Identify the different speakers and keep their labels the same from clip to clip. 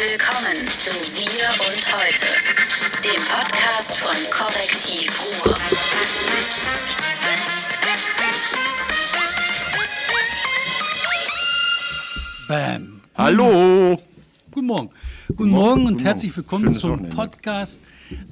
Speaker 1: Willkommen zu Wir und Heute, dem Podcast von Korrektiv Ruhr.
Speaker 2: Bam.
Speaker 3: Hallo!
Speaker 2: Guten Morgen. Guten Morgen und herzlich willkommen
Speaker 3: Schönes
Speaker 2: zum
Speaker 3: Wochenende.
Speaker 2: Podcast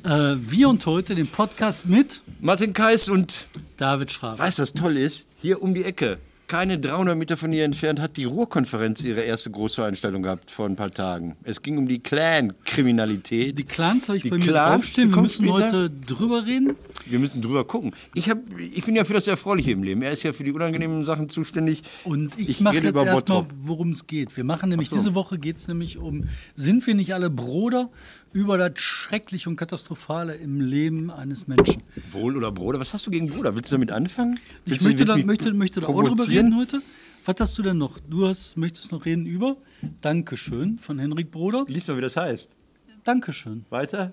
Speaker 2: äh, Wir und Heute, dem Podcast mit
Speaker 3: Martin Kais und
Speaker 2: David Schraber.
Speaker 3: weißt du, was toll ist? Hier um die Ecke, keine 300 Meter von hier entfernt, hat die Ruhrkonferenz ihre erste Großveranstaltung gehabt vor ein paar Tagen. Es ging um die Clan-Kriminalität.
Speaker 2: Die Clans habe ich
Speaker 3: Die
Speaker 2: bei mir
Speaker 3: Clans,
Speaker 2: draufstehen. Wir müssen
Speaker 3: später.
Speaker 2: heute drüber reden.
Speaker 3: Wir müssen drüber gucken. Ich, hab, ich bin ja für das Erfreuliche im Leben. Er ist ja für die unangenehmen Sachen zuständig.
Speaker 2: Und ich,
Speaker 3: Ich
Speaker 2: mache jetzt erstmal, worum es geht. Wir machen nämlich,
Speaker 3: so.
Speaker 2: diese Woche geht es nämlich um, sind wir nicht alle Bruder über das Schreckliche und Katastrophale im Leben eines Menschen?
Speaker 3: Wohl oder Bruder? Was hast du gegen Bruder? Willst du damit anfangen?
Speaker 2: Ich
Speaker 3: Willst du-
Speaker 2: möchte da, möchte, möchte da auch drüber reden heute. Was hast du denn noch? Du hast, möchtest noch reden über Dankeschön von Henrik Broder.
Speaker 3: Lies mal, wie das heißt.
Speaker 2: Dankeschön.
Speaker 3: Weiter?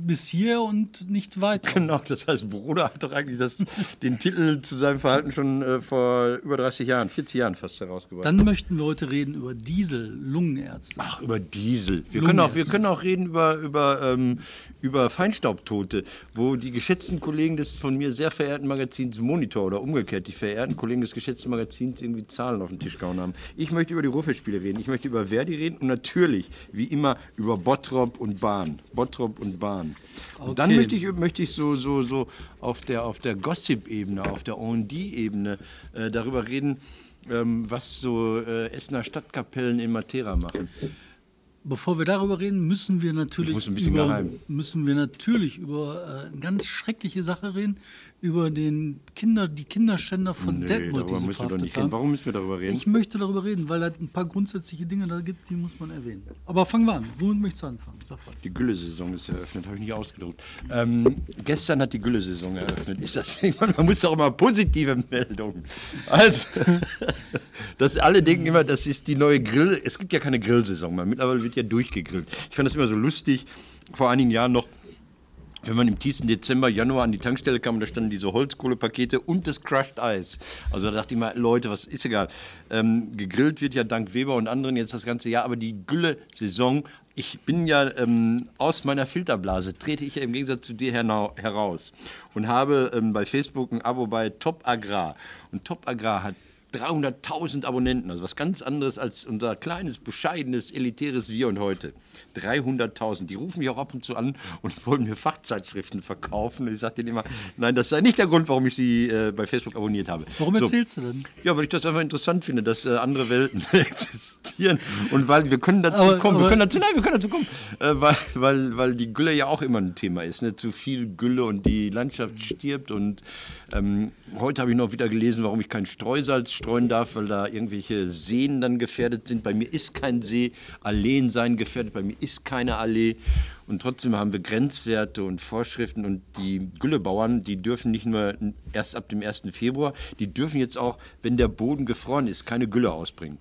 Speaker 2: Bis hier und nicht weiter.
Speaker 3: Genau, das heißt, Bruder hat doch eigentlich das, den Titel zu seinem Verhalten schon äh, vor über 30 Jahren, 40 Jahren fast herausgebracht.
Speaker 2: Dann möchten wir heute reden über Diesel, Lungenärzte.
Speaker 3: Ach, über Diesel. Wir können auch, wir können auch reden über, über, ähm, über Feinstaubtote, wo die geschätzten Kollegen des von mir sehr verehrten Magazins Monitor oder umgekehrt die verehrten Kollegen des geschätzten Magazins irgendwie Zahlen auf den Tisch gehauen haben. Ich möchte über die Ruhrfestspiele reden, ich möchte über Verdi reden und natürlich, wie immer, über Bottrop und Bahn. Bottrop und Bahn. Und dann
Speaker 2: Okay.
Speaker 3: möchte ich, möchte ich so, so, so auf der, auf der Gossip-Ebene, auf der O&D-Ebene äh, darüber reden, ähm, was so äh, Essener Stadtkapellen in Matera machen.
Speaker 2: Bevor wir darüber reden, müssen wir natürlich über,
Speaker 3: geheim.
Speaker 2: müssen wir natürlich über äh, eine ganz schreckliche Sache reden, über den Kinder, die Kinderschänder von
Speaker 3: Nee,
Speaker 2: Detmold, die sie verhaftet haben.
Speaker 3: Warum müssen wir darüber reden?
Speaker 2: Ich möchte darüber reden, weil es ein paar grundsätzliche Dinge da gibt, die muss man erwähnen. Aber fangen wir an. Womit möchtest du anfangen?
Speaker 3: Die Gülle-Saison ist eröffnet, habe ich nicht ausgedruckt. Ähm, gestern hat die Gülle-Saison eröffnet. Ist das, man muss doch immer positive Meldungen. Also, dass alle denken immer, das ist die neue Grill. Es gibt ja keine Grillsaison mehr. Mittlerweile wird ja durchgegrillt. Ich fand das immer so lustig. Vor einigen Jahren noch. Wenn man im tiefsten Dezember, Januar an die Tankstelle kam, da standen diese Holzkohlepakete und das Crushed Eis. Also da dachte ich mal, Leute, was ist egal. Ähm, gegrillt wird ja dank Weber und anderen jetzt das ganze Jahr, aber die Gülle-Saison, ich bin ja ähm, aus meiner Filterblase, trete ich ja im Gegensatz zu dir heraus und habe ähm, bei Facebook ein Abo bei Top Agrar. Und Top Agrar hat 300.000 Abonnenten, also was ganz anderes als unser kleines, bescheidenes, elitäres Wir und heute. 300.000. Die rufen mich auch ab und zu an und wollen mir Fachzeitschriften verkaufen. Und ich sage denen immer, nein, das sei nicht der Grund, warum ich sie äh, bei Facebook abonniert habe.
Speaker 2: Warum
Speaker 3: So.
Speaker 2: erzählst du denn?
Speaker 3: Ja, weil ich das einfach interessant finde, dass äh, andere Welten existieren und weil wir können dazu
Speaker 2: Aber-
Speaker 3: kommen, wir
Speaker 2: aber-
Speaker 3: können dazu, nein, wir können dazu kommen, äh, weil, weil, weil die Gülle ja auch immer ein Thema ist, ne? zu viel Gülle und die Landschaft stirbt und ähm, heute habe ich noch wieder gelesen, warum ich kein Streusalz streuen darf, weil da irgendwelche Seen dann gefährdet sind. Bei mir ist kein See, Alleen seien gefährdet, bei mir ist keine Allee. Und trotzdem haben wir Grenzwerte und Vorschriften und die Güllebauern, die dürfen nicht nur erst ab dem 1. Februar, die dürfen jetzt auch, wenn der Boden gefroren ist, keine Gülle ausbringen.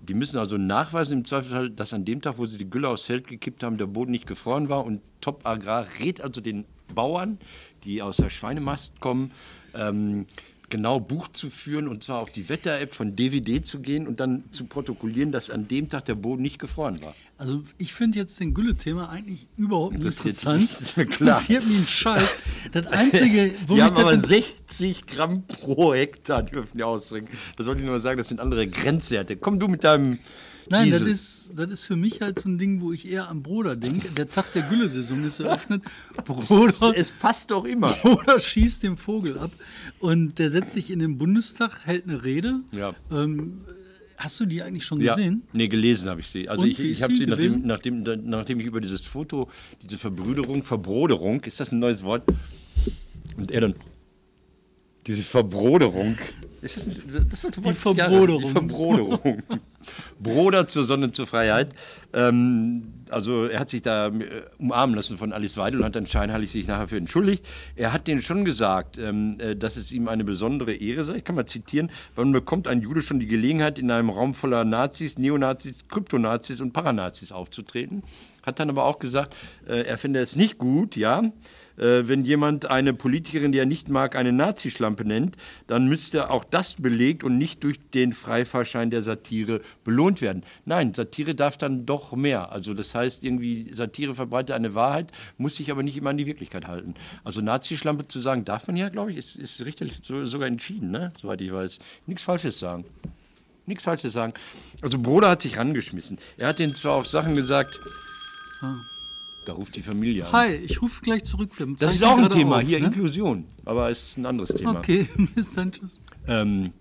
Speaker 3: Die müssen also nachweisen im Zweifelsfall, dass an dem Tag, wo sie die Gülle aufs Feld gekippt haben, der Boden nicht gefroren war. Und Top Agrar rät also den Bauern, die aus der Schweinemast kommen, ähm, genau Buch zu führen und zwar auf die Wetter-App von DVD zu gehen und dann zu protokollieren, dass an dem Tag der Boden nicht gefroren war.
Speaker 2: Also ich finde jetzt den Gülle-Thema eigentlich überhaupt nicht interessant.
Speaker 3: klar.
Speaker 2: Interessiert mich ein Scheiß. Das Einzige, wo mich
Speaker 3: haben aber
Speaker 2: das...
Speaker 3: 60 Gramm pro Hektar dürfen die ausbringen. Das wollte ich nur mal sagen, das sind andere Grenzwerte. Komm du mit deinem
Speaker 2: Nein, das ist, das ist für mich halt so ein Ding, wo ich eher am Bruder denke. Der Tag der Gülle-Saison ist eröffnet. Bruder,
Speaker 3: Es passt doch immer.
Speaker 2: Bruder schießt den Vogel ab und der setzt sich in den Bundestag, hält eine Rede.
Speaker 3: Ja.
Speaker 2: Ähm, hast du die eigentlich schon
Speaker 3: Ja,
Speaker 2: gesehen?
Speaker 3: nee, gelesen habe ich sie. Also
Speaker 2: Und
Speaker 3: ich, ich habe
Speaker 2: sie
Speaker 3: nachdem, nachdem, nachdem ich über dieses Foto, diese Verbrüderung, Verbroderung, ist das ein neues Wort? Und er dann, diese Verbroderung. Ist das, ein, das sollte Wort Jahres-
Speaker 2: Verbroderung.
Speaker 3: Die Verbroderung. Broder zur Sonne, zur Freiheit. Ähm, also er hat sich da äh, umarmen lassen von Alice Weidel und hat dann scheinheilig sich nachher für entschuldigt. Er hat denen schon gesagt, ähm, äh, dass es ihm eine besondere Ehre sei. Ich kann mal zitieren, wann bekommt ein Jude schon die Gelegenheit, in einem Raum voller Nazis, Neonazis, Kryptonazis und Paranazis aufzutreten. Hat dann aber auch gesagt, äh, er finde es nicht gut, ja, wenn jemand eine Politikerin, die er nicht mag, eine Nazischlampe nennt, dann müsste auch das belegt und nicht durch den Freifahrschein der Satire belohnt werden. Nein, Satire darf dann doch mehr. Also das heißt irgendwie, Satire verbreitet eine Wahrheit, muss sich aber nicht immer an die Wirklichkeit halten. Also Nazischlampe zu sagen, darf man ja, glaube ich, ist, ist richtig so, sogar entschieden, ne? soweit ich weiß. Nichts Falsches sagen. Nichts Falsches sagen. Also Broder hat sich rangeschmissen. Er hat ihnen zwar auch Sachen gesagt, da ruft die Familie an.
Speaker 2: Hi, ich rufe gleich zurück.
Speaker 3: Das ist auch ein Thema,
Speaker 2: auf,
Speaker 3: hier
Speaker 2: ne?
Speaker 3: Inklusion, aber ist ein anderes Thema.
Speaker 2: Okay, bis dann, tschüss.
Speaker 3: Ähm,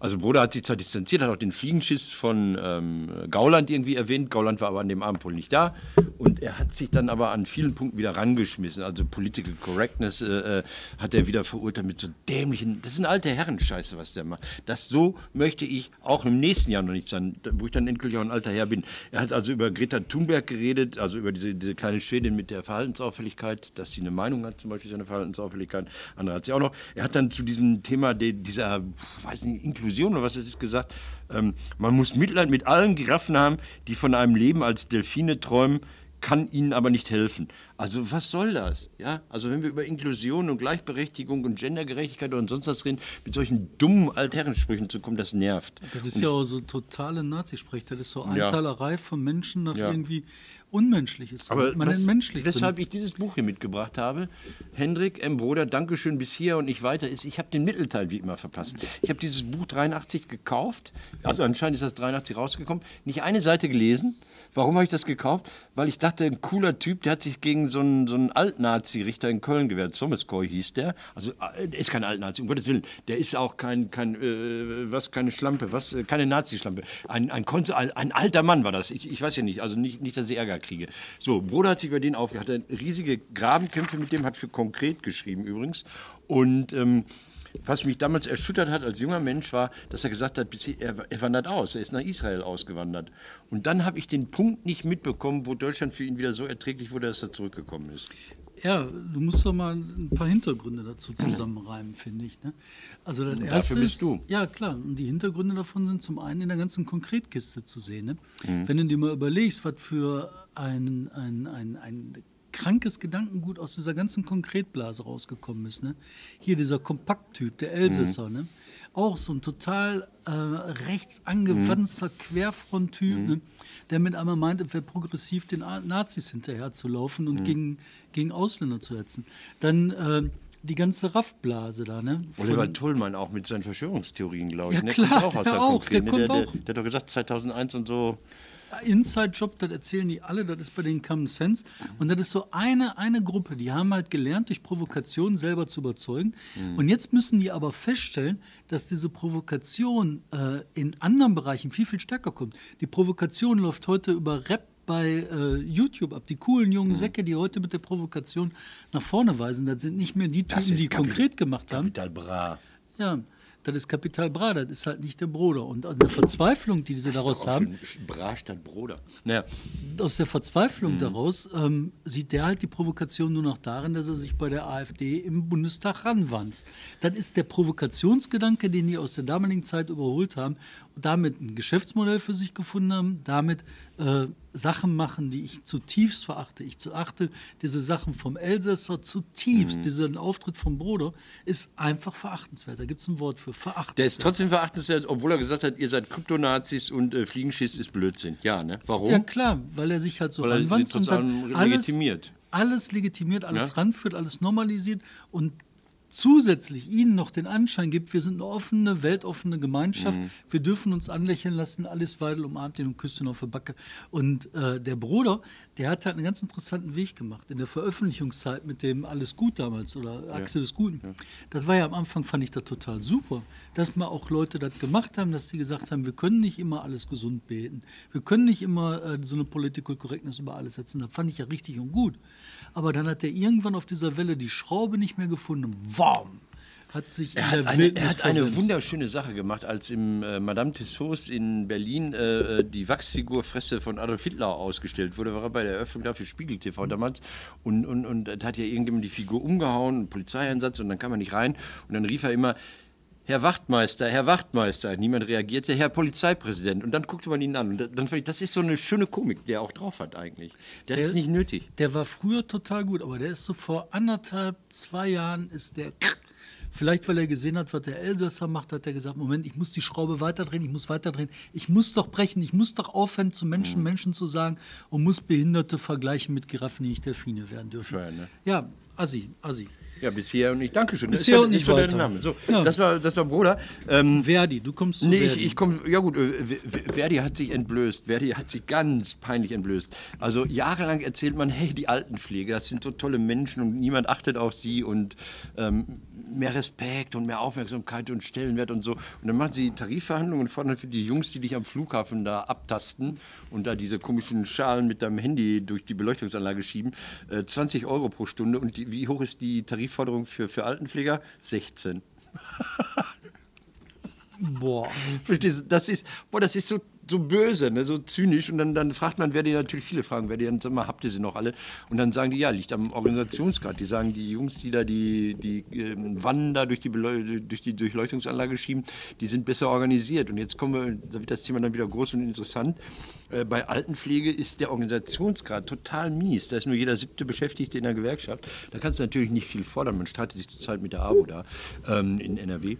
Speaker 3: also Broder hat sich zwar distanziert, hat auch den Fliegenschiss von ähm, Gauland irgendwie erwähnt. Gauland war aber an dem Abend wohl nicht da. Und er hat sich dann aber an vielen Punkten wieder rangeschmissen. Also Political Correctness äh, äh, hat er wieder verurteilt mit so dämlichen, das ist eine alte Herrenscheiße, was der macht. Das so möchte ich auch im nächsten Jahr noch nicht sein, wo ich dann endlich auch ein alter Herr bin. Er hat also über Greta Thunberg geredet, also über diese, diese kleine Schwedin mit der Verhaltensauffälligkeit, dass sie eine Meinung hat, zum Beispiel seine Verhaltensauffälligkeit. Andere hat sie auch noch. Er hat dann zu diesem Thema de, dieser, weiß nicht, Inklusion oder was es ist gesagt, ähm, man muss Mitleid mit allen Giraffen haben, die von einem Leben als Delfine träumen, kann ihnen aber nicht helfen. Also was soll das? Ja, also wenn wir über Inklusion und Gleichberechtigung und Gendergerechtigkeit und sonst was reden, mit solchen dummen Altherrensprüchen zu kommen, das nervt.
Speaker 2: Das ist ja auch so totale Nazisprech. Das ist so
Speaker 3: Ja.
Speaker 2: Einteilerei von Menschen nach
Speaker 3: Ja.
Speaker 2: irgendwie Unmenschliches.
Speaker 3: Aber
Speaker 2: Man
Speaker 3: was,
Speaker 2: entmenschlicht so
Speaker 3: weshalb ich dieses Buch hier mitgebracht habe, Hendrik M. Broder, Dankeschön bis hier und nicht weiter, ist, ich habe den Mittelteil wie immer verpasst. Ich habe dieses Buch 83 gekauft, also anscheinend ist das 83 rausgekommen, nicht eine Seite gelesen. Warum habe ich das gekauft? Weil ich dachte, ein cooler Typ, der hat sich gegen so einen, so einen Alt-Nazi-Richter in Köln gewehrt. Someskoy hieß der. Also, äh, der ist kein Alt-Nazi, um Gottes Willen. Der ist auch kein, kein äh, was, keine Schlampe, was, äh, keine Nazi-Schlampe. Ein, ein, ein, ein alter Mann war das. Ich, ich weiß ja nicht, also nicht, nicht, dass ich Ärger kriege. So, Bruder hat sich über den aufgehört, hat riesige Grabenkämpfe mit dem, hat für konkret geschrieben übrigens. Und ähm, was mich damals erschüttert hat als junger Mensch war, dass er gesagt hat, er, er wandert aus, er ist nach Israel ausgewandert. Und dann habe ich den Punkt nicht mitbekommen, wo Deutschland für ihn wieder so erträglich wurde, dass er zurückgekommen ist.
Speaker 2: Ja, du musst doch mal ein paar Hintergründe dazu zusammenreimen, finde ich. Ne? Also das
Speaker 3: Dafür
Speaker 2: erste
Speaker 3: bist
Speaker 2: ist,
Speaker 3: du.
Speaker 2: Ja, klar. Und die Hintergründe davon sind zum einen in der ganzen Konkretkiste zu sehen. Ne?
Speaker 3: Mhm.
Speaker 2: Wenn du dir mal überlegst, was für ein, ein, ein, ein krankes Gedankengut aus dieser ganzen Konkretblase rausgekommen ist. Ne? Hier dieser Kompakttyp, der Elsässer,
Speaker 3: Mhm.
Speaker 2: ne? auch so ein total äh, rechts angewandter
Speaker 3: Mhm.
Speaker 2: Querfronttyp, ne? der mit einmal meint, es wäre progressiv den Nazis hinterherzulaufen
Speaker 3: Mhm.
Speaker 2: und gegen, gegen Ausländer zu hetzen. Dann äh, die ganze Raffblase da, ne?
Speaker 3: Oliver Tullmann auch mit seinen Verschwörungstheorien, glaube ich.
Speaker 2: Ja,
Speaker 3: ne?
Speaker 2: klar,
Speaker 3: kommt auch aus
Speaker 2: der
Speaker 3: der
Speaker 2: auch, der
Speaker 3: ne?
Speaker 2: kommt
Speaker 3: der, der,
Speaker 2: auch.
Speaker 3: der hat doch gesagt, 2001 und so.
Speaker 2: Inside-Job, das erzählen die alle, das ist bei den Common Sense. Und das ist so eine, eine Gruppe, die haben halt gelernt, durch Provokation selber zu überzeugen. Und jetzt müssen die aber feststellen, dass diese Provokation äh, in anderen Bereichen viel, viel stärker kommt. Die Provokation läuft heute über Rap bei äh, YouTube ab. Die coolen jungen Säcke, die heute mit der Provokation nach vorne weisen, das sind nicht mehr die Typen, die
Speaker 3: Kapi-
Speaker 2: konkret gemacht haben.
Speaker 3: Kapital Bra.
Speaker 2: Ja, das ist Kapital Bra, das ist halt nicht der Bruder. Und an der Verzweiflung, die sie daraus haben,
Speaker 3: Bra statt Bruder. Naja,
Speaker 2: aus der
Speaker 3: Mhm.
Speaker 2: Verzweiflung daraus ähm, sieht der halt die Provokation nur noch darin, dass er sich bei der AfD im Bundestag ranwanzt. Das ist der Provokationsgedanke, den die aus der damaligen Zeit überholt haben damit ein Geschäftsmodell für sich gefunden haben, damit äh, Sachen machen, die ich zutiefst verachte. Ich achte diese Sachen vom Elsässer zutiefst.
Speaker 3: Mhm.
Speaker 2: Diesen Auftritt vom Bruder ist einfach verachtenswert. Da gibt es ein Wort für verachtenswert.
Speaker 3: der ist trotzdem verachtenswert, obwohl er gesagt hat, ihr seid Kryptonazis und äh, Fliegenschiss ist Blödsinn. Ja, ne? Warum?
Speaker 2: Ja, klar, weil er sich halt so ranwanzt und dann alles
Speaker 3: legitimiert.
Speaker 2: Alles legitimiert, alles
Speaker 3: Ja?
Speaker 2: ranführt, alles normalisiert und zusätzlich ihnen noch den Anschein gibt, wir sind eine offene, weltoffene Gemeinschaft,
Speaker 3: Mhm.
Speaker 2: wir dürfen uns anlächeln lassen, Alice Weidel umarmt ihn und küsst ihn auf die Backe. Und äh, der Bruder, der hat halt einen ganz interessanten Weg gemacht. In der Veröffentlichungszeit mit dem Alles Gut damals oder Achse des Guten. Das war ja am Anfang, fand ich das total super, dass mal auch Leute das gemacht haben, dass die gesagt haben, wir können nicht immer alles gesund beten. Wir können nicht immer äh, so eine Political Correctness über alles setzen. Das fand ich ja richtig und gut. Aber dann hat er irgendwann auf dieser Welle die Schraube nicht mehr gefunden. Wam! Hat sich
Speaker 3: Er hat, eine, er hat eine wunderschöne Sache gemacht, als im äh, Madame Tussauds in Berlin äh, die Wachsfigurfresse von Adolf Hitler ausgestellt wurde. War er bei der Eröffnung da für Spiegel TV damals. Und, und, und da hat ja irgendjemand die Figur umgehauen, ein Polizeieinsatz, und dann kam er nicht rein. Und dann rief er immer, Herr Wachtmeister, Herr Wachtmeister. Niemand reagierte, Herr Polizeipräsident. Und dann guckte man ihn an. Und dann fand ich, das ist so eine schöne Komik, die er auch drauf hat eigentlich. Der, der ist nicht nötig.
Speaker 2: Der war früher total gut, aber der ist so vor anderthalb, zwei Jahren ist der Vielleicht, weil er gesehen hat, was der Elsässer macht, hat er gesagt, Moment, ich muss die Schraube weiterdrehen, ich muss weiterdrehen, ich muss doch brechen, ich muss doch aufhören, zu Menschen mhm. Menschen zu sagen und muss Behinderte vergleichen mit Giraffen, die nicht Delfine werden dürfen. Schön, ne? Ja, Assi, Assi.
Speaker 3: Ja, bisher und nicht. Dankeschön.
Speaker 2: Bisher das und nicht weiter.
Speaker 3: Name. So, ja. das, war, das war Bruder.
Speaker 2: Ähm, Verdi, du kommst zu
Speaker 3: nee,
Speaker 2: Verdi.
Speaker 3: Ich, ich komme, ja gut, äh, Verdi hat sich entblößt. Verdi hat sich ganz peinlich entblößt. Also jahrelang erzählt man, hey, die Altenpflege, das sind so tolle Menschen und niemand achtet auf sie und ähm, mehr Respekt und mehr Aufmerksamkeit und Stellenwert und so. Und dann machen sie Tarifverhandlungen und fordern für die Jungs, die dich am Flughafen da abtasten und da diese komischen Schalen mit deinem Handy durch die Beleuchtungsanlage schieben, äh, 20 Euro pro Stunde. Und die, wie hoch ist die Tarifforderung für, für Altenpfleger? 16.
Speaker 2: Boah.
Speaker 3: Das ist, boah, das ist so so böse, ne, so zynisch. Und dann, dann fragt man, wer die natürlich viele fragen, wer die dann, sag mal, habt ihr sie noch alle? Und dann sagen die, ja, liegt am Organisationsgrad. Die sagen, die Jungs, die da die, die äh, Wannen da durch die, durch die Durchleuchtungsanlage schieben, die sind besser organisiert. Und jetzt kommen wir, da wird das Thema dann wieder groß und interessant. Äh, bei Altenpflege ist der Organisationsgrad total mies. Da ist nur jeder siebte Beschäftigte in der Gewerkschaft. Da kannst du natürlich nicht viel fordern. Man streitet sich zurzeit mit der AWO da ähm, in NRW.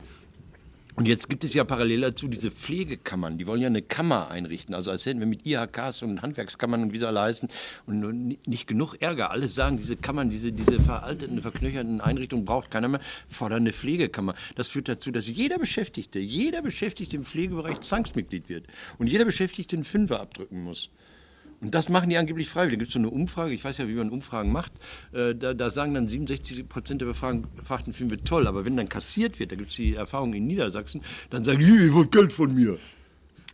Speaker 3: Und jetzt gibt es ja parallel dazu diese Pflegekammern, die wollen ja eine Kammer einrichten. Also als hätten wir mit IHKs und Handwerkskammern und wie sie alle heißen und nicht genug Ärger. Alle sagen, diese Kammern, diese, diese veralteten, verknöcherten Einrichtungen braucht keiner mehr, fordern eine Pflegekammer. Das führt dazu, dass jeder Beschäftigte, jeder Beschäftigte im Pflegebereich Zwangsmitglied wird und jeder Beschäftigte einen Fünfer abdrücken muss. Und das machen die angeblich freiwillig. Da gibt es so eine Umfrage, ich weiß ja, wie man Umfragen macht. Äh, da, da, sagen dann 67 Prozent der Befragten, finden wir toll. Aber wenn dann kassiert wird, da gibt es die Erfahrung in Niedersachsen, dann sagen die, ihr wollt Geld von mir.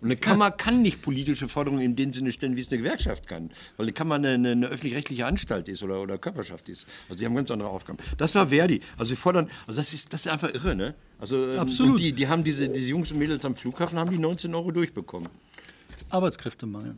Speaker 3: Und eine Kammer kann nicht politische Forderungen in dem Sinne stellen, wie es eine Gewerkschaft kann. Weil eine Kammer eine, eine, eine öffentlich-rechtliche Anstalt ist oder, oder Körperschaft ist. Also sie haben ganz andere Aufgaben. Das war Verdi. Also sie fordern, also das ist, das ist einfach irre, ne? Also ähm,
Speaker 2: Absolut.
Speaker 3: die, die haben diese, diese Jungs und Mädels am Flughafen, haben die 19 Euro durchbekommen.
Speaker 2: Arbeitskräftemangel.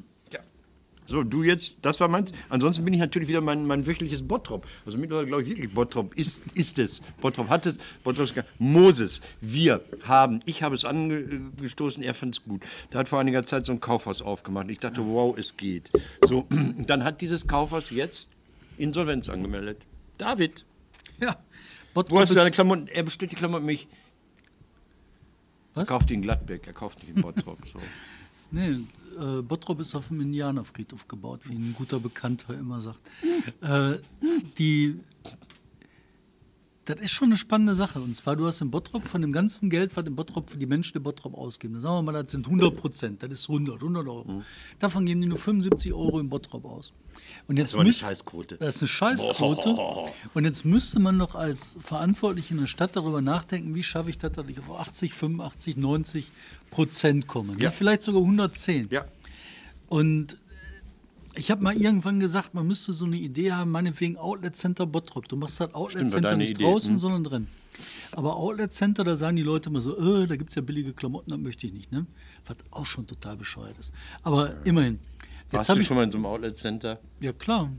Speaker 3: So, du jetzt, das war meins. Ansonsten bin ich natürlich wieder mein, mein wöchentliches Bottrop. Also mittlerweile glaube ich wirklich, Bottrop ist, ist es. Bottrop hat es. Bottrop ist Moses, wir haben, ich habe es angestoßen, er fand es gut. Der hat vor einiger Zeit so ein Kaufhaus aufgemacht. Ich dachte, wow, es geht. So, dann hat dieses Kaufhaus jetzt Insolvenz angemeldet. David.
Speaker 2: Ja.
Speaker 3: Bottrop Wo hast du deine Klamotten? Er bestellt die Klamotten mich.
Speaker 2: Was?
Speaker 3: Er kauft die in Gladbeck, er kauft nicht in Bottrop. So.
Speaker 2: nee, äh, Bottrop ist auf dem Indianerfriedhof gebaut, wie ein guter Bekannter immer sagt. Äh, die, das ist schon eine spannende Sache. Und zwar, du hast in Bottrop von dem ganzen Geld, was in Bottrop für die Menschen in Bottrop ausgeben, sagen wir mal, das sind 100 Prozent, das ist 100, 100 Euro. Mhm. Davon geben die nur 75 Euro in Bottrop aus. Und jetzt
Speaker 3: das ist eine Scheißquote.
Speaker 2: Das ist eine Scheißquote. Boah. Und jetzt müsste man noch als Verantwortliche in der Stadt darüber nachdenken, wie schaffe ich das, dass ich auf 80, 85, 90 Prozent komme. Ja. Vielleicht sogar 110.
Speaker 3: Ja.
Speaker 2: Und ich habe mal irgendwann gesagt, man müsste so eine Idee haben, meinetwegen Outlet Center Bottrop. Du machst halt Outlet Center nicht Idee. draußen, hm. sondern drin. Aber Outlet Center, da sagen die Leute immer so, äh, da gibt es ja billige Klamotten, das möchte ich nicht. Ne? Was auch schon total bescheuert ist. Aber ja. immerhin.
Speaker 3: Jetzt Warst du schon mal in so einem Outlet Center?
Speaker 2: Ja, klar.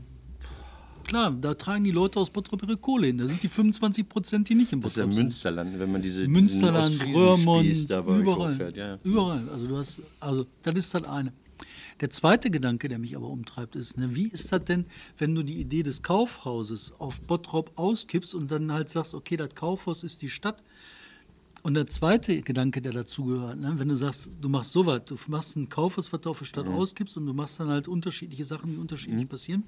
Speaker 2: Klar, da tragen die Leute aus Bottrop ihre Kohle hin. Da sind die 25 Prozent, die nicht im
Speaker 3: Bottrop sind. Das ist ja Münsterland, wenn man diese
Speaker 2: Münsterland, Röhrmond, überall.
Speaker 3: Ja.
Speaker 2: Überall. Also du hast, also das ist halt eine. Der zweite Gedanke, der mich aber umtreibt, ist, ne, wie ist das denn, wenn du die Idee des Kaufhauses auf Bottrop auskippst und dann halt sagst, okay, das Kaufhaus ist die Stadt. Und der zweite Gedanke, der dazugehört, ne, wenn du sagst, du machst sowas, du machst ein Kaufhaus, was du auf der Stadt mhm. auskippst und du machst dann halt unterschiedliche Sachen, die unterschiedlich mhm. passieren.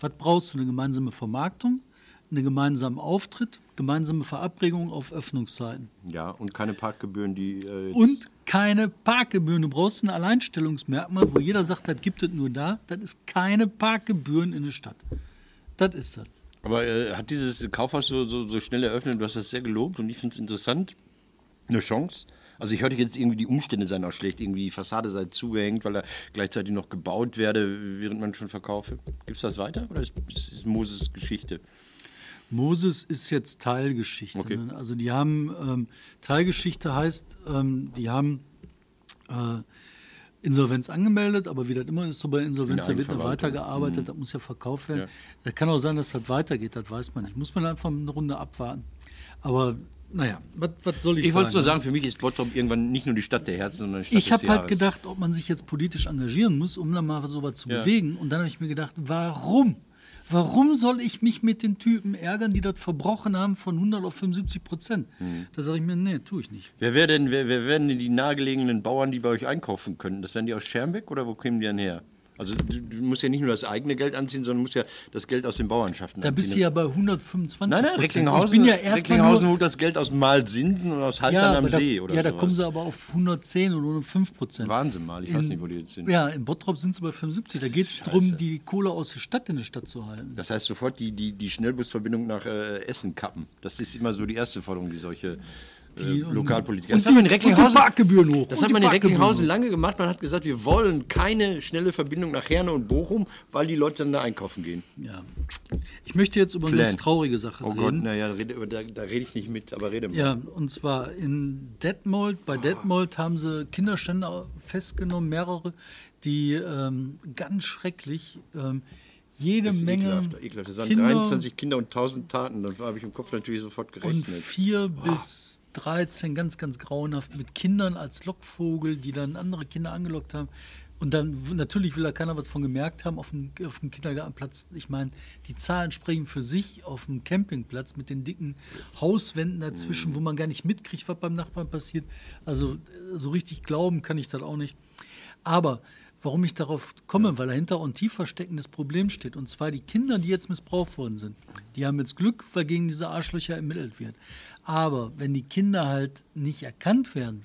Speaker 2: Was brauchst du? Eine gemeinsame Vermarktung, einen gemeinsamen Auftritt, gemeinsame Verabredungen auf Öffnungszeiten.
Speaker 3: Ja, und keine Parkgebühren, die.
Speaker 2: Äh, und keine Parkgebühren. Du brauchst ein Alleinstellungsmerkmal, wo jeder sagt, das gibt es nur da. Das ist keine Parkgebühren in der Stadt. Das ist das.
Speaker 3: Aber äh, hat dieses Kaufhaus so, so, so, schnell eröffnet? Du hast das sehr gelobt und ich finde es interessant. Eine Chance. Also ich hörte jetzt irgendwie, die Umstände seien auch schlecht, irgendwie die Fassade sei zugehängt, weil er gleichzeitig noch gebaut werde, während man schon verkaufe. Gibt es das weiter oder ist, ist Moses Geschichte?
Speaker 2: Moses ist jetzt Teilgeschichte. Okay. Ne? Also die haben, ähm, Teilgeschichte heißt, ähm, die haben äh, Insolvenz angemeldet, aber wie das immer ist so bei Insolvenz, da wird noch weitergearbeitet, mhm. das muss ja verkauft werden. Ja. Da kann auch sein, dass das weitergeht, das weiß man nicht. Muss man einfach eine Runde abwarten. Aber naja, was, was soll ich,
Speaker 3: Ich
Speaker 2: sagen?
Speaker 3: wollte es nur sagen, für mich ist Bottrop irgendwann nicht nur die Stadt der Herzen, sondern die Stadt
Speaker 2: Ich habe halt gedacht, ob man sich jetzt politisch engagieren muss, um dann mal sowas zu
Speaker 3: Ja.
Speaker 2: bewegen. Und dann habe ich mir gedacht, warum? Warum soll ich mich mit den Typen ärgern, die das verbrochen haben von 100 auf 75 Prozent?
Speaker 3: Hm.
Speaker 2: Da sage ich mir, nee, tue ich nicht.
Speaker 3: Wer, wär denn, wer, wer wären denn die nahegelegenen Bauern, die bei euch einkaufen könnten? Das wären die aus Schermbeck oder wo kämen die denn her? Also du, du musst ja nicht nur das eigene Geld anziehen, sondern musst ja das Geld aus den Bauernschaften
Speaker 2: Da
Speaker 3: anziehen.
Speaker 2: bist du ja bei 125
Speaker 3: Nein, nein,
Speaker 2: Prozent.
Speaker 3: Recklinghausen,
Speaker 2: Ich bin ja erstmal
Speaker 3: Recklinghausen holt das Geld aus Malsinsen und aus Haltern
Speaker 2: ja,
Speaker 3: am
Speaker 2: da,
Speaker 3: See oder
Speaker 2: ja, da
Speaker 3: sowas.
Speaker 2: kommen sie aber auf 110 oder 105 Prozent.
Speaker 3: Wahnsinn mal, ich weiß nicht, wo die jetzt sind.
Speaker 2: Ja, in Bottrop sind sie bei 75. Da geht es darum, die Kohle aus der Stadt in der Stadt zu halten.
Speaker 3: Das heißt sofort die, die, die Schnellbusverbindung nach äh, Essen kappen. Das ist immer so die erste Forderung, die solche
Speaker 2: Die- und-
Speaker 3: Lokalpolitiker.
Speaker 2: und
Speaker 3: Das in
Speaker 2: die- die
Speaker 3: Recklinghausen,
Speaker 2: Parkgebühren hoch.
Speaker 3: Das hat man in Recklinghausen lange gemacht. Man hat gesagt, wir wollen keine schnelle Verbindung nach Herne und Bochum, weil die Leute dann da einkaufen gehen.
Speaker 2: Ja. Ich möchte jetzt über eine
Speaker 3: Plan.
Speaker 2: ganz traurige Sache
Speaker 3: Oh
Speaker 2: reden.
Speaker 3: Gott, naja, über- da, da rede ich nicht mit, aber rede mal.
Speaker 2: Ja, und zwar in Detmold, bei Detmold haben sie Kinderschänder festgenommen, mehrere, die ähm, ganz schrecklich ähm, jede
Speaker 3: Das
Speaker 2: Menge
Speaker 3: ekelhaft, ekelhaft. Das waren
Speaker 2: Kinder
Speaker 3: 23 Kinder und 1000 Taten. Da habe ich im Kopf natürlich sofort
Speaker 2: und
Speaker 3: gerechnet.
Speaker 2: vier bis 13, ganz, ganz grauenhaft, mit Kindern als Lockvogel, die dann andere Kinder angelockt haben. Und dann natürlich will da keiner was von gemerkt haben auf dem, auf dem Kindergartenplatz. Ich meine, die Zahlen sprechen für sich auf dem Campingplatz mit den dicken Hauswänden dazwischen, wo man gar nicht mitkriegt, was beim Nachbarn passiert. Also so richtig glauben kann ich das auch nicht. Aber warum ich darauf komme, weil dahinter ein tiefer steckendes Problem steht. Und zwar die Kinder, die jetzt missbraucht worden sind. Die haben jetzt Glück, weil gegen diese Arschlöcher ermittelt wird. Aber wenn die Kinder halt nicht erkannt werden,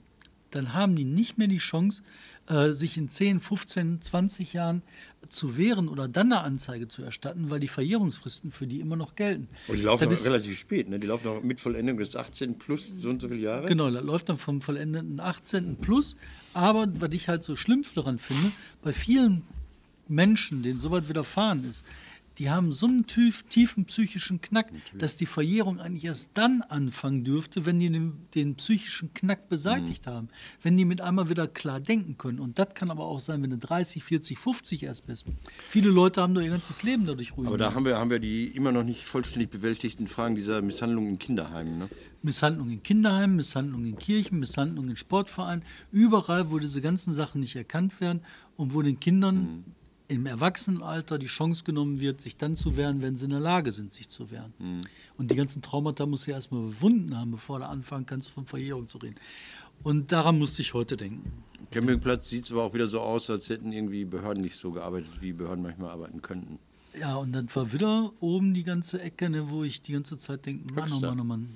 Speaker 2: dann haben die nicht mehr die Chance, äh, sich in 10, 15, 20 Jahren zu wehren oder dann eine Anzeige zu erstatten, weil die Verjährungsfristen für die immer noch gelten.
Speaker 3: Und die laufen
Speaker 2: ist-
Speaker 3: relativ spät. Ne? Die laufen auch mit Vollendung des 18 plus so und so viele Jahre.
Speaker 2: Genau, das läuft dann vom vollendeten 18. plus. Aber was ich halt so schlimm daran finde, bei vielen Menschen, denen sowas widerfahren ist, die haben so einen tief, tiefen psychischen Knack, dass die Verjährung eigentlich erst dann anfangen dürfte, wenn die den, den psychischen Knack beseitigt haben. Wenn die mit einmal wieder klar denken können. Und das kann aber auch sein, wenn du 30, 40, 50 erst bist. Viele Leute haben doch ihr ganzes Leben dadurch ruiniert.
Speaker 3: Aber da haben wir, haben wir die immer noch nicht vollständig bewältigten Fragen dieser Misshandlung in Kinderheimen. Ne?
Speaker 2: Misshandlung in Kinderheimen, Misshandlung in Kirchen, Misshandlung in Sportvereinen, überall, wo diese ganzen Sachen nicht erkannt werden und wo den Kindern im Erwachsenenalter die Chance genommen wird, sich dann zu wehren, wenn sie in der Lage sind, sich zu wehren. Und die ganzen Traumata muss ja erstmal überwunden haben, bevor du anfangen kannst, von Verjährung zu reden. Und daran musste ich heute denken.
Speaker 3: Campingplatz sieht es aber auch wieder so aus, als hätten irgendwie Behörden nicht so gearbeitet, wie Behörden manchmal arbeiten könnten.
Speaker 2: Ja, und dann war wieder oben die ganze Ecke, ne, wo ich die ganze Zeit denke, Mann, oh. Mann, oh Mann.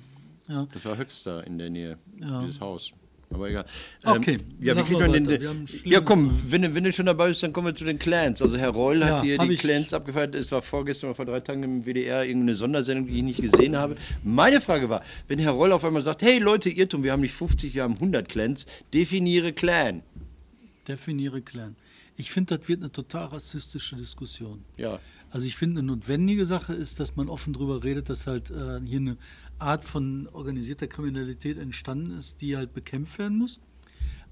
Speaker 2: Ja.
Speaker 3: Das war Höxter in der Nähe,
Speaker 2: Ja.
Speaker 3: dieses Haus. Aber egal.
Speaker 2: Okay,
Speaker 3: ja, wie kriegt
Speaker 2: wir
Speaker 3: man den, ja, komm, wenn, du- wenn du schon dabei bist, dann kommen wir zu den Clans. Also Herr Reul
Speaker 2: Ja,
Speaker 3: hat hier die Clans abgefeiert. Es war vorgestern oder vor drei Tagen im WDR irgendeine Sondersendung, die ich nicht gesehen habe. Meine Frage war, wenn Herr Reul auf einmal sagt, hey Leute, Irrtum, wir haben nicht 50, wir haben 100 Clans, definiere Clan.
Speaker 2: Definiere Clan. Ich finde, das wird eine total rassistische Diskussion.
Speaker 3: Ja.
Speaker 2: Also ich finde, eine notwendige Sache ist, dass man offen darüber redet, dass halt äh, hier eine Art von organisierter Kriminalität entstanden ist, die halt bekämpft werden muss.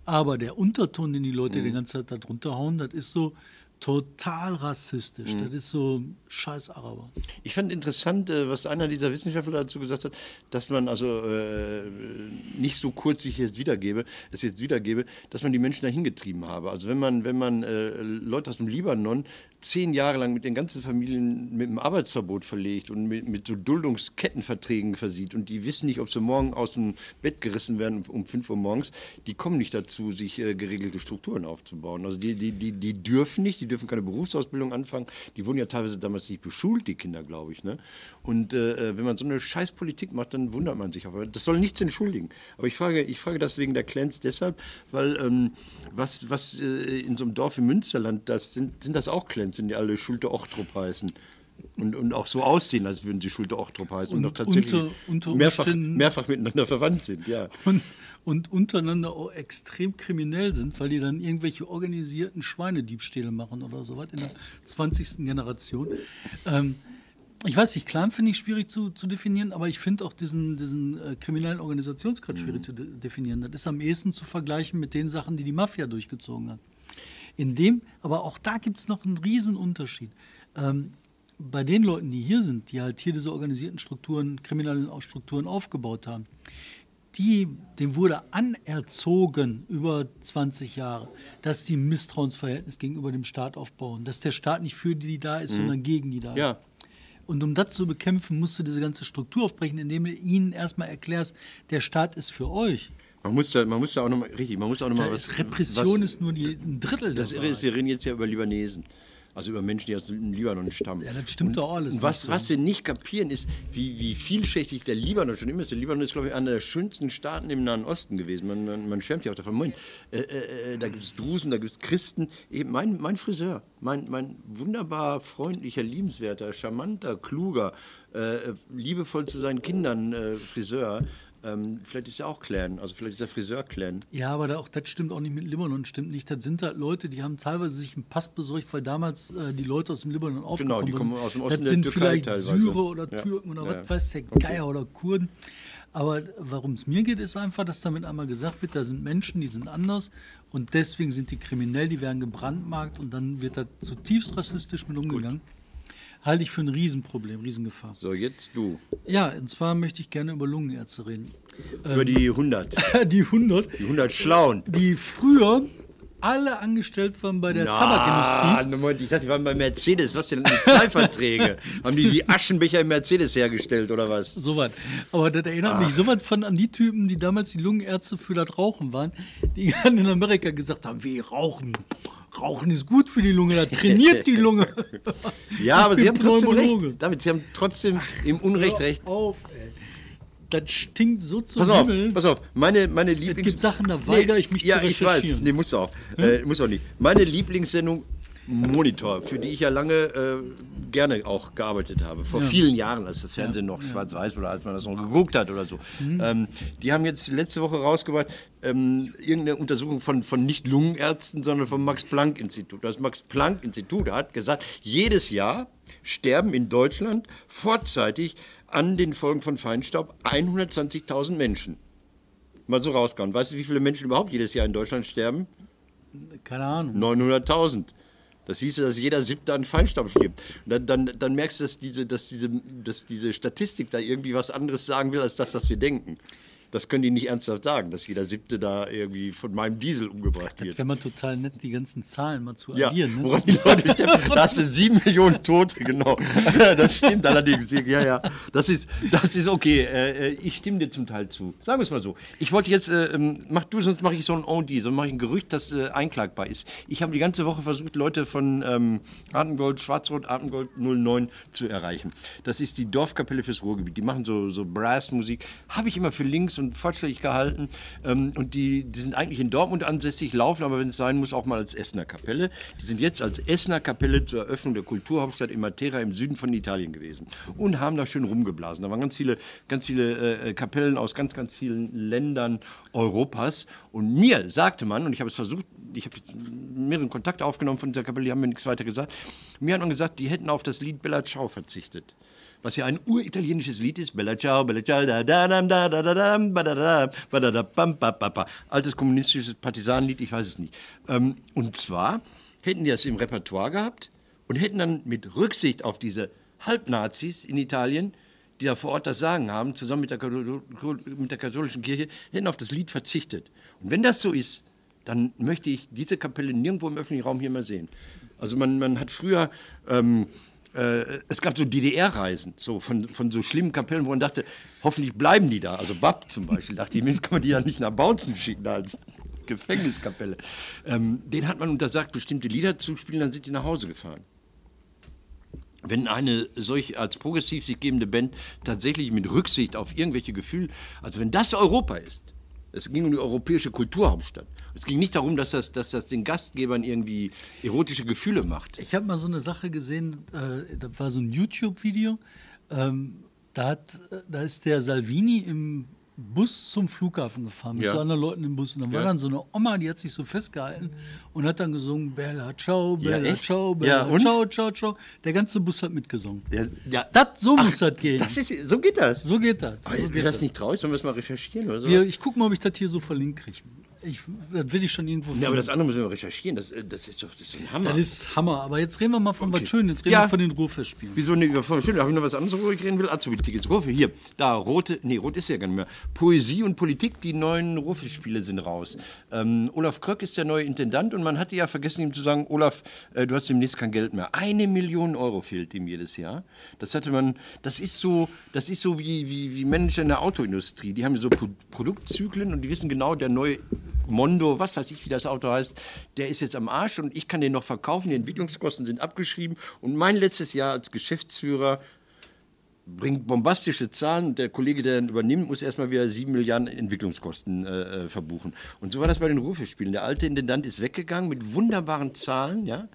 Speaker 2: Aber der Unterton, den die Leute die ganze Zeit da drunter hauen, das ist so total rassistisch. Das ist so scheiß Araber.
Speaker 3: Ich fand interessant, äh, was einer dieser Wissenschaftler dazu gesagt hat, dass man also äh, nicht so kurz, wie ich jetzt wiedergebe, es jetzt wiedergebe, dass man die Menschen dahin getrieben habe. Also wenn man, wenn man äh, Leute aus dem Libanon zehn Jahre lang mit den ganzen Familien mit einem Arbeitsverbot verlegt und mit, mit so Duldungskettenverträgen versieht und die wissen nicht, ob sie morgen aus dem Bett gerissen werden um 5 Uhr morgens, die kommen nicht dazu, sich äh, geregelte Strukturen aufzubauen. Also die, die, die, die dürfen nicht, die dürfen keine Berufsausbildung anfangen. Die wurden ja teilweise damals nicht beschult, die Kinder, glaube ich. Ne? Und äh, wenn man so eine Scheißpolitik macht, dann wundert man sich. Aber das soll nichts entschuldigen. Aber ich frage, ich frage das wegen der Clans deshalb, weil ähm, was, was äh, in so einem Dorf im Münsterland, das sind, sind das auch Clans, wenn die alle Schulte Ochtrup heißen. Und, und auch so aussehen, als würden sie Schulte Ochtrup heißen. Und,
Speaker 2: Und
Speaker 3: auch tatsächlich
Speaker 2: unter- unter
Speaker 3: mehrfach, mehrfach miteinander verwandt sind, ja.
Speaker 2: Und, und untereinander auch extrem kriminell sind, weil die dann irgendwelche organisierten Schweinediebstähle machen oder sowas in der 20. Generation. Ähm, ich weiß nicht, Clan finde ich schwierig zu, zu definieren, aber ich finde auch diesen, diesen äh, kriminellen Organisationsgrad schwierig zu de definieren. Das ist am ehesten zu vergleichen mit den Sachen, die die Mafia durchgezogen hat. In dem, aber auch da gibt es noch einen riesen Unterschied. Ähm, bei den Leuten, die hier sind, die halt hier diese organisierten Strukturen, kriminellen Strukturen aufgebaut haben, die, dem wurde anerzogen über 20 Jahre, dass die ein Misstrauensverhältnis gegenüber dem Staat aufbauen, dass der Staat nicht für die da ist, sondern gegen die da ist.
Speaker 3: Ja.
Speaker 2: Und um das zu bekämpfen, musst du diese ganze Struktur aufbrechen, indem du ihnen erstmal erklärst, der Staat ist für euch.
Speaker 3: Man muss da, man muss da auch nochmal, richtig, man muss auch nochmal was.
Speaker 2: Repression
Speaker 3: was,
Speaker 2: ist nur die, ein Drittel
Speaker 3: Das Irre ist, wir reden jetzt ja über Libanesen. Also über Menschen, die aus dem Libanon stammen.
Speaker 2: Ja, das stimmt doch alles
Speaker 3: Und was, was wir nicht kapieren, ist, wie, wie vielschichtig der Libanon schon immer ist. Der Libanon ist, glaube ich, einer der schönsten Staaten im Nahen Osten gewesen. Man, man, man schwärmt ja auch davon. Moment, äh, äh, da gibt es Drusen, da gibt es Christen. Eben mein, mein Friseur, mein, mein wunderbar freundlicher, liebenswerter, charmanter, kluger, äh, liebevoll zu seinen Kindern äh, Friseur. Ähm, vielleicht ist er auch Clan, also vielleicht ist er Friseur-Clan.
Speaker 2: Ja, aber da auch, das stimmt auch nicht mit Libanon, stimmt nicht. Das sind halt Leute, die haben teilweise sich einen Pass besorgt, weil damals äh, die Leute aus dem Libanon aufgekommen
Speaker 3: die
Speaker 2: sind.
Speaker 3: kommen aus dem Osten
Speaker 2: Das
Speaker 3: der
Speaker 2: sind
Speaker 3: Türkei
Speaker 2: vielleicht
Speaker 3: teilweise.
Speaker 2: Syrer oder
Speaker 3: Ja.
Speaker 2: Türken oder
Speaker 3: Ja,
Speaker 2: was
Speaker 3: ja.
Speaker 2: weiß der Geier oder Kurden. Aber warum es mir geht, ist einfach, dass damit einmal gesagt wird, da sind Menschen, die sind anders und deswegen sind die kriminell, die werden gebrandmarkt und dann wird da zutiefst rassistisch mit umgegangen. Halte ich für ein Riesenproblem, Riesengefahr.
Speaker 3: So, jetzt du.
Speaker 2: Ja, und zwar möchte ich gerne über Lungenärzte reden.
Speaker 3: Über die 100.
Speaker 2: Die 100,
Speaker 3: Die 100 Schlauen.
Speaker 2: die früher alle angestellt waren bei der Tabakindustrie.
Speaker 3: Ah, Moment, ich dachte, die waren bei Mercedes. Was denn mit Zeitverträge? Haben die die Aschenbecher im Mercedes hergestellt oder was?
Speaker 2: Soweit. Aber das erinnert mich so weit von an die Typen, die damals die Lungenärzte für das Rauchen waren, die in Amerika gesagt haben, wie Rauchen. Rauchen ist gut für die Lunge, das trainiert die Lunge.
Speaker 3: Ja, aber sie haben trotzdem
Speaker 2: Pneumologe.
Speaker 3: recht. Damit, sie haben trotzdem im Unrecht recht.
Speaker 2: Auf, ey. Das stinkt so zum
Speaker 3: Pass auf,
Speaker 2: Himmel.
Speaker 3: pass auf. Meine, meine Lieblings...
Speaker 2: gibt Sachen, da weigere ich mich
Speaker 3: ja,
Speaker 2: zu
Speaker 3: ich weiß.
Speaker 2: recherchieren.
Speaker 3: Nee, muss auch. Äh, muss auch nicht. Meine Lieblingssendung Monitor, für die ich ja lange äh, gerne auch gearbeitet habe. Vor vielen Jahren, als das Fernsehen noch schwarz-weiß oder als man das noch geguckt hat oder so.
Speaker 2: Mhm.
Speaker 3: Ähm, die haben jetzt letzte Woche rausgebracht, ähm, irgendeine Untersuchung von, von nicht Lungenärzten, sondern vom Max-Planck-Institut. Das Max-Planck-Institut hat gesagt, jedes Jahr sterben in Deutschland vorzeitig an den Folgen von Feinstaub 120.000 Menschen. Mal so rausgehauen. Weißt du, wie viele Menschen überhaupt jedes Jahr in Deutschland sterben?
Speaker 2: Keine Ahnung.
Speaker 3: 900.000. Das hieße, dass jeder Siebte an Feinstaub stirbt. Und dann, dann, dann merkst du, dass diese, dass, diese, dass diese Statistik da irgendwie was anderes sagen will, als das, was wir denken. Das können die nicht ernsthaft sagen, dass jeder Siebte da irgendwie von meinem Diesel umgebracht wird.
Speaker 2: Wäre mal total nett, die ganzen Zahlen mal zu
Speaker 3: Ja,
Speaker 2: addieren. Ne?
Speaker 3: woran die Leute sterben. Da hast du sieben Millionen Tote, genau. Das stimmt allerdings. Ja, ja. Das ist, das ist okay. Äh, äh, Ich stimme dir zum Teil zu. Sagen wir es mal so. Ich wollte jetzt, äh, ähm, mach du, sonst mache ich so ein On-D, sonst mache ich ein Gerücht, das einklagbar ist. Ich habe die ganze Woche versucht, Leute von ähm, Atemgold, Schwarzrot, Atemgold 09 zu erreichen. Das ist die Dorfkapelle fürs Ruhrgebiet. Die machen so, so Brassmusik. Habe ich immer für links und fortschrittlich gehalten. Ähm, und die, die sind eigentlich in Dortmund ansässig, laufen aber, wenn es sein muss, auch mal als Essener Kapelle. Die sind jetzt als Essener Kapelle zur Eröffnung der Kulturhauptstadt in Matera im Süden von Italien gewesen und haben da schön rumgeblasen. Da waren ganz viele, ganz viele äh, Kapellen aus ganz, ganz vielen Ländern Europas. Und mir sagte man, und ich habe es versucht, ich habe mehreren Kontakte aufgenommen von dieser Kapelle, die haben mir nichts weiter gesagt. Mir hat man gesagt, die hätten auf das Lied Bella Ciao verzichtet was ja ein uritalienisches Lied ist. Bella ciao, bella ciao, da da da da da ba da da, ba da da bam, ba ba ba. Altes kommunistisches Partisanenlied, ich weiß es nicht. Ähm, und zwar hätten die das im Repertoire gehabt und hätten dann mit Rücksicht auf diese Halbnazis in Italien, die da vor Ort das Sagen haben, zusammen mit der, mit der katholischen Kirche, hätten auf das Lied verzichtet. Und wenn das so ist, dann möchte ich diese Kapelle nirgendwo im öffentlichen Raum hier mal sehen. Also man, man hat früher... Ähm, äh, es gab so DDR-Reisen, so von, von so schlimmen Kapellen, wo man dachte, hoffentlich bleiben die da. Also Bab zum Beispiel, dachte ich, kann man die ja nicht nach Bautzen schicken als Gefängniskapelle. Ähm, den hat man untersagt, bestimmte Lieder zu spielen, dann sind die nach Hause gefahren. Wenn eine solch als progressiv sich gebende Band tatsächlich mit Rücksicht auf irgendwelche Gefühle, also wenn das Europa ist, es ging um die europäische Kulturhauptstadt. Es ging nicht darum, dass das, dass das den Gastgebern irgendwie erotische Gefühle macht.
Speaker 2: Ich habe mal so eine Sache gesehen, äh, da war so ein YouTube-Video. Ähm, da, äh, da ist der Salvini im Bus zum Flughafen gefahren mit
Speaker 3: Ja.
Speaker 2: so anderen Leuten im Bus. Und dann war
Speaker 3: Ja.
Speaker 2: dann so eine Oma, die hat sich so festgehalten und hat dann gesungen: Bella, ciao,
Speaker 3: Ja,
Speaker 2: Bella,
Speaker 3: echt?
Speaker 2: ciao,
Speaker 3: Ja,
Speaker 2: Bella,
Speaker 3: und?
Speaker 2: ciao, ciao, ciao. Der ganze Bus hat mitgesungen.
Speaker 3: Ja,
Speaker 2: Das, so muss das gehen.
Speaker 3: Das ist, so geht das.
Speaker 2: so geht das.
Speaker 3: Aber
Speaker 2: So
Speaker 3: Wäre das
Speaker 2: das.
Speaker 3: nicht traurig? Sollen wir es mal recherchieren oder so?
Speaker 2: Ich gucke mal, ob ich das hier so verlinkt kriege. Ich, das will ich schon irgendwo
Speaker 3: Ja, aber das
Speaker 2: finden.
Speaker 3: andere müssen wir recherchieren. Das, äh, das ist doch das ist ein Hammer.
Speaker 2: Das ist Hammer. Aber jetzt reden wir mal von
Speaker 3: Okay.
Speaker 2: was Schönes. Jetzt reden
Speaker 3: Ja.
Speaker 2: wir von den Ruhrfestspielen.
Speaker 3: Wieso nicht? Schön, habe ich noch was anderes, worüber ich reden will? Azubi-Tickets. Rufe, hier, da, rote, nee, rot ist ja gar nicht mehr. Poesie und Politik, die neuen Rufe-Spiele sind raus. Ähm, Olaf Kröck ist der neue Intendant und man hatte ja vergessen, ihm zu sagen, Olaf, äh, du hast demnächst kein Geld mehr. Eine Million Euro fehlt ihm jedes Jahr. Das hatte man, das ist so, das ist so wie, wie, wie Manager in der Autoindustrie. Die haben so Pro Produktzyklen und die wissen genau, der neue Mondo, was weiß ich, wie das Auto heißt, der ist jetzt am Arsch und ich kann den noch verkaufen. Die Entwicklungskosten sind abgeschrieben. Und mein letztes Jahr als Geschäftsführer bringt bombastische Zahlen der Kollege, der dann übernimmt, muss erstmal wieder sieben Milliarden Entwicklungskosten äh, äh, verbuchen. Und so war das bei den Rufespielen. Der alte Intendant ist weggegangen mit wunderbaren Zahlen, ja.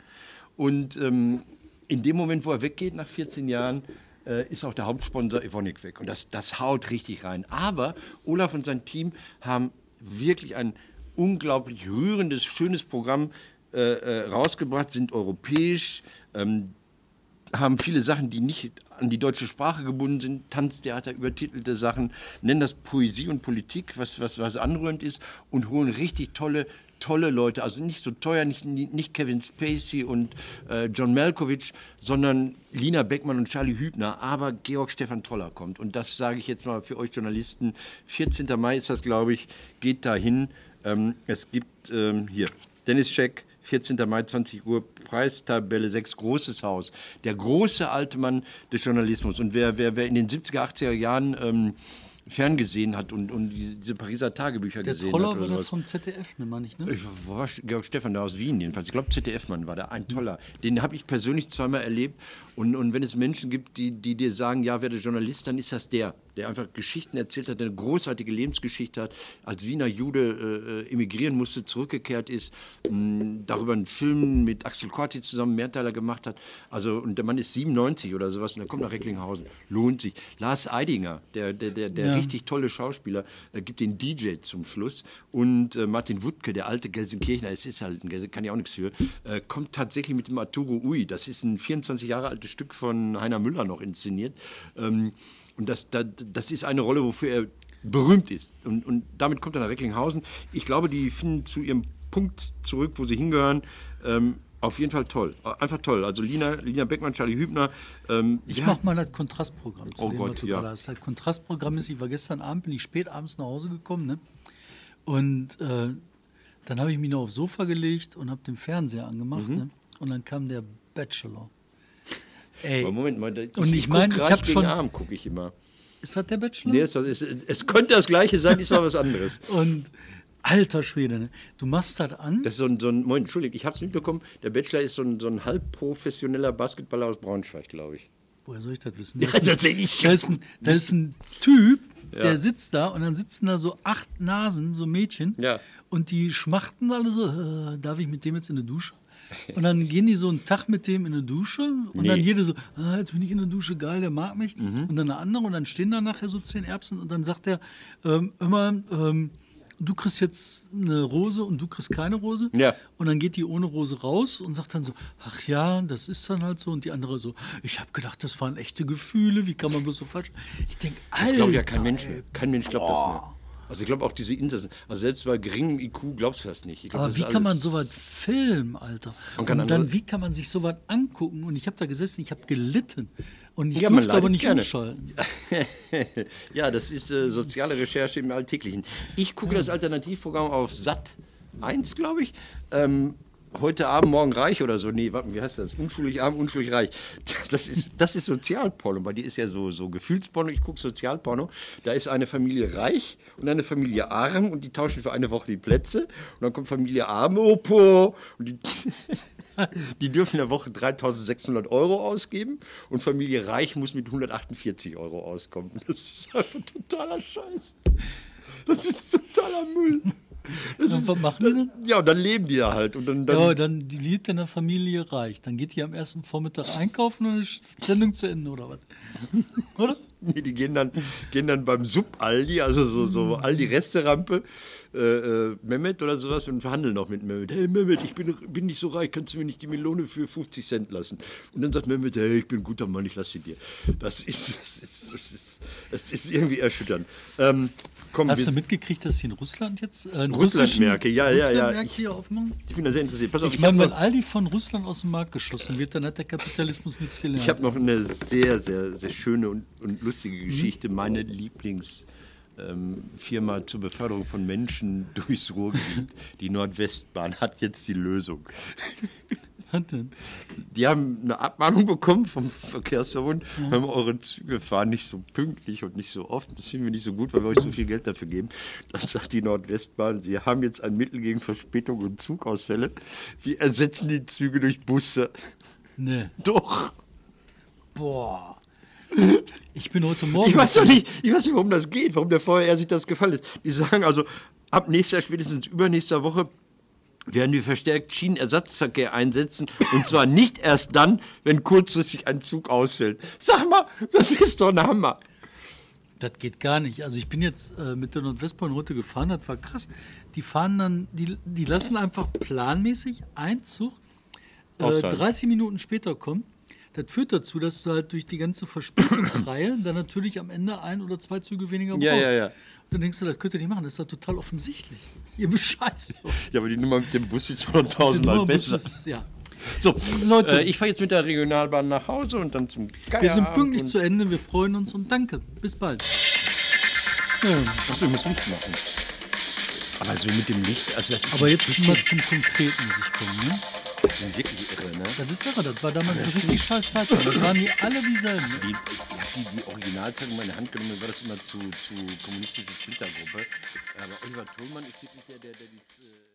Speaker 3: Und ähm, in dem Moment, wo er weggeht, nach 14 Jahren, äh, ist auch der Hauptsponsor Evonik weg. Und das, das haut richtig rein. Aber Olaf und sein Team haben wirklich ein unglaublich rührendes, schönes Programm äh, äh, rausgebracht, sind europäisch, ähm, haben viele Sachen, die nicht an die deutsche Sprache gebunden sind, Tanztheater, übertitelte Sachen, nennen das Poesie und Politik, was, was, was anrührend ist, und holen richtig tolle, tolle Leute, also nicht so teuer, nicht, nicht Kevin Spacey und äh, John Malkovich, sondern Lina Beckmann und Charlie Hübner, aber Georg Stefan Toller kommt. Und das sage ich jetzt mal für euch Journalisten. 14. Mai ist das, glaube ich, geht dahin. Ähm, es gibt ähm, hier Dennis Scheck, 14. Mai, 20 Uhr, Preistabelle 6, großes Haus. Der große alte Mann des Journalismus. Und wer, wer, wer in den 70er, 80er Jahren ähm, ferngesehen hat und, und diese Pariser Tagebücher
Speaker 2: Der
Speaker 3: gesehen
Speaker 2: Troller
Speaker 3: hat oder
Speaker 2: war das vom ZDF, ne, meine ich, ne?
Speaker 3: Ich war Georg Stefan da aus Wien jedenfalls. Ich glaube, ZDF-Mann war da ein toller. Den habe ich persönlich zweimal erlebt. Und, und wenn es Menschen gibt, die, die dir sagen, ja, werde Journalist, dann ist das der, der einfach Geschichten erzählt hat, der eine großartige Lebensgeschichte hat, als Wiener Jude äh, emigrieren musste, zurückgekehrt ist, mh, darüber einen Film mit Axel Corti zusammen Mehrteiler gemacht hat. Also, und der Mann ist 97 oder sowas und er kommt nach Recklinghausen. Lohnt sich. Lars Eidinger, der, der, der, der
Speaker 2: Ja.
Speaker 3: richtig tolle Schauspieler, äh, gibt den DJ zum Schluss. Und äh, Martin Wuttke, der alte Gelsenkirchner, es ist halt ein Gelsen, kann ich auch nichts für, äh, kommt tatsächlich mit dem Arturo Ui. Das ist ein 24 Jahre altes Stück von Heiner Müller noch inszeniert. Ähm, und das, das, das ist eine Rolle, wofür er berühmt ist. Und, und damit kommt er nach Recklinghausen. Ich glaube, die finden zu ihrem Punkt zurück, wo sie hingehören. Ähm, auf jeden Fall toll. Einfach toll. Also Lina, Lina Beckmann, Charlie Hübner. Ähm,
Speaker 2: Ich
Speaker 3: wer
Speaker 2: mach
Speaker 3: hat-
Speaker 2: mal das Kontrastprogramm. Zu
Speaker 3: Oh
Speaker 2: dem,
Speaker 3: Gott, ja.
Speaker 2: Das Kontrastprogramm ist, ich war gestern Abend, bin ich spät abends nach Hause gekommen, ne? Und äh, dann habe ich mich noch aufs Sofa gelegt und habe den Fernseher angemacht,
Speaker 3: Mhm.
Speaker 2: ne? Und dann kam der Bachelor. Ey,
Speaker 3: Aber Moment mal, ich,
Speaker 2: Und ich
Speaker 3: guck
Speaker 2: mein, ich
Speaker 3: reich
Speaker 2: hab
Speaker 3: gegen
Speaker 2: schon-
Speaker 3: Arm gucke ich immer.
Speaker 2: ist das der Bachelor?
Speaker 3: Nee, es, es, es könnte das gleiche sein, diesmal was anderes.
Speaker 2: Und alter Schwede, ne? Du machst das an.
Speaker 3: Das ist so ein, so ein Moment, Entschuldigung, ich habe es mitbekommen. Der Bachelor ist so ein, so ein halbprofessioneller Basketballer aus Braunschweig, glaube ich.
Speaker 2: Woher soll ich das wissen?
Speaker 3: Ja,
Speaker 2: Da ist ein-
Speaker 3: das ich.
Speaker 2: Da ist ein, da ist ein Typ,
Speaker 3: Ja.
Speaker 2: der sitzt da und dann sitzen da so acht Nasen, so Mädchen.
Speaker 3: Ja.
Speaker 2: Und die schmachten alle so, äh, darf ich mit dem jetzt in die Dusche? Und dann gehen die so einen Tag mit dem in die Dusche und
Speaker 3: Nee. Mhm.
Speaker 2: dann jede so, ah, jetzt bin ich in der Dusche, geil, der mag mich. Und dann eine andere und dann stehen da nachher so zehn Erbsen und dann sagt er, ähm, immer, ähm, du kriegst jetzt eine Rose und du kriegst keine Rose.
Speaker 3: Ja.
Speaker 2: Und dann geht die ohne Rose raus und sagt dann so, ach ja, das ist dann halt so. Und die andere so, ich habe gedacht, das waren echte Gefühle, wie kann man bloß so falsch? Ich denke, Alter.
Speaker 3: Das glaubt ja kein Mensch. Kein Mensch glaubt das mehr. Also ich glaube auch diese Insassen, also selbst bei geringem IQ glaubst du das nicht. Ich glaub,
Speaker 2: Aber
Speaker 3: das
Speaker 2: wie kann man sowas filmen, Alter?
Speaker 3: Kann
Speaker 2: und dann, wie kann man sich sowas angucken? Und ich habe da gesessen, ich habe gelitten. Und ich
Speaker 3: Ja,
Speaker 2: durfte aber nicht
Speaker 3: gerne.
Speaker 2: umschalten.
Speaker 3: ja, das ist äh, soziale Recherche im Alltäglichen. Ich gucke das Alternativprogramm auf Sat 1, glaube ich. Ähm, heute Abend, morgen reich oder so. Nee, warte, wie heißt das? Unschuldig arm, unschuldig reich. Das ist, das ist Sozialporno. Bei dir ist ja so, so Gefühlsporno. Ich gucke Sozialporno. Da ist eine Familie reich und eine Familie arm und die tauschen für eine Woche die Plätze. Und dann kommt Familie arm, Opo. Und die, die dürfen in der Woche 3600 Euro ausgeben und Familie Reich muss mit 148 Euro auskommen. Das ist einfach totaler Scheiß. Das ist totaler Müll. Das ist,
Speaker 2: was machen die dann?
Speaker 3: Ja, und dann leben die da halt. Und dann, dann,
Speaker 2: Ja, dann die lebt in der Familie reich. Dann geht die am ersten Vormittag einkaufen und ist Sendung zu Ende oder was? Oder?
Speaker 3: Nee, die gehen dann, gehen dann beim Sub-Aldi, also so, so Aldi-Resterampe, äh, äh, Mehmet oder sowas und verhandeln noch mit Mehmet. Hey Mehmet, ich bin, bin nicht so reich, kannst du mir nicht die Melone für 50 Cent lassen? Und dann sagt Mehmet, hey, ich bin ein guter Mann, ich lasse sie dir. Das ist, das ist, das ist, das ist irgendwie erschütternd. Ähm, komm,
Speaker 2: Hast du mitgekriegt, dass sie in Russland jetzt äh, einen
Speaker 3: Russland Märkte, ja, ja, ja.
Speaker 2: Russlandmärkte hier aufmachen?
Speaker 3: ich bin da sehr interessiert. Pass auf,
Speaker 2: Ich
Speaker 3: ich
Speaker 2: meine,
Speaker 3: habe
Speaker 2: wenn Aldi von Russland aus dem Markt geschlossen wird, dann hat der Kapitalismus nichts gelernt.
Speaker 3: ich hab noch eine sehr, sehr, sehr schöne und, und lustige Geschichte. Meine Lieblingsfirma ähm, Firma zur Beförderung von Menschen durchs Ruhrgebiet, die Nordwestbahn, hat jetzt die Lösung.
Speaker 2: Hat denn?
Speaker 3: Die haben eine Abmahnung bekommen vom Verkehrsverbund, haben eure Züge fahren nicht so pünktlich und nicht so oft. Das finden wir nicht so gut, weil wir euch so viel Geld dafür geben. Dann sagt die Nordwestbahn, sie haben jetzt ein Mittel gegen Verspätung und Zugausfälle. Wir ersetzen die Züge durch Busse.
Speaker 2: Nee.
Speaker 3: Doch.
Speaker 2: Boah. Ich bin heute Morgen.
Speaker 3: Ich weiß doch nicht, ich weiß nicht, warum das geht, warum der VRR sich das gefallen ist. Die sagen also, ab nächster, spätestens übernächster Woche werden wir verstärkt Schienenersatzverkehr einsetzen. Und zwar nicht erst dann, wenn kurzfristig ein Zug ausfällt. Sag mal, das ist doch ein Hammer.
Speaker 2: Das geht gar nicht. Also ich bin jetzt äh, mit der Nordwestbahn runtergefahren, das war krass. Die fahren dann, die, die lassen einfach planmäßig einen Zug äh,
Speaker 3: Ausfallen.
Speaker 2: 30 Minuten später kommen. Das führt dazu, dass du halt durch die ganze Verspätungsreihe dann natürlich am Ende ein oder zwei Züge weniger brauchst.
Speaker 3: Ja, ja, ja.
Speaker 2: Und dann denkst du, das könnt ihr nicht machen, das ist ja total offensichtlich. Ihr bescheißt.
Speaker 3: Ja, aber die Nummer mit dem Bus ist schon tausendmal besser.
Speaker 2: ist- Ja.
Speaker 3: So,
Speaker 2: Leute.
Speaker 3: äh, ich fahre jetzt mit der Regionalbahn nach Hause und dann zum
Speaker 2: Wir sind pünktlich zu Ende, wir freuen uns und danke. Bis bald. Ja.
Speaker 3: Achso, ich muss Licht machen. Aber so mit dem Licht, also
Speaker 2: Aber jetzt
Speaker 3: bisschen-
Speaker 2: mal zum Konkreten muss ich kommen. Ne?
Speaker 3: Das ist wirklich irre, ne?
Speaker 2: Das ist irre, das war damals eine richtig scheiß Zeit. Das waren die alle dieselben.
Speaker 3: Die, ich habe die, die Originalzeitung in meine Hand genommen, dann war das immer zu, zu kommunistische Twitter-Gruppe. Aber Oliver Thulmann ist wirklich der, der, der die. Äh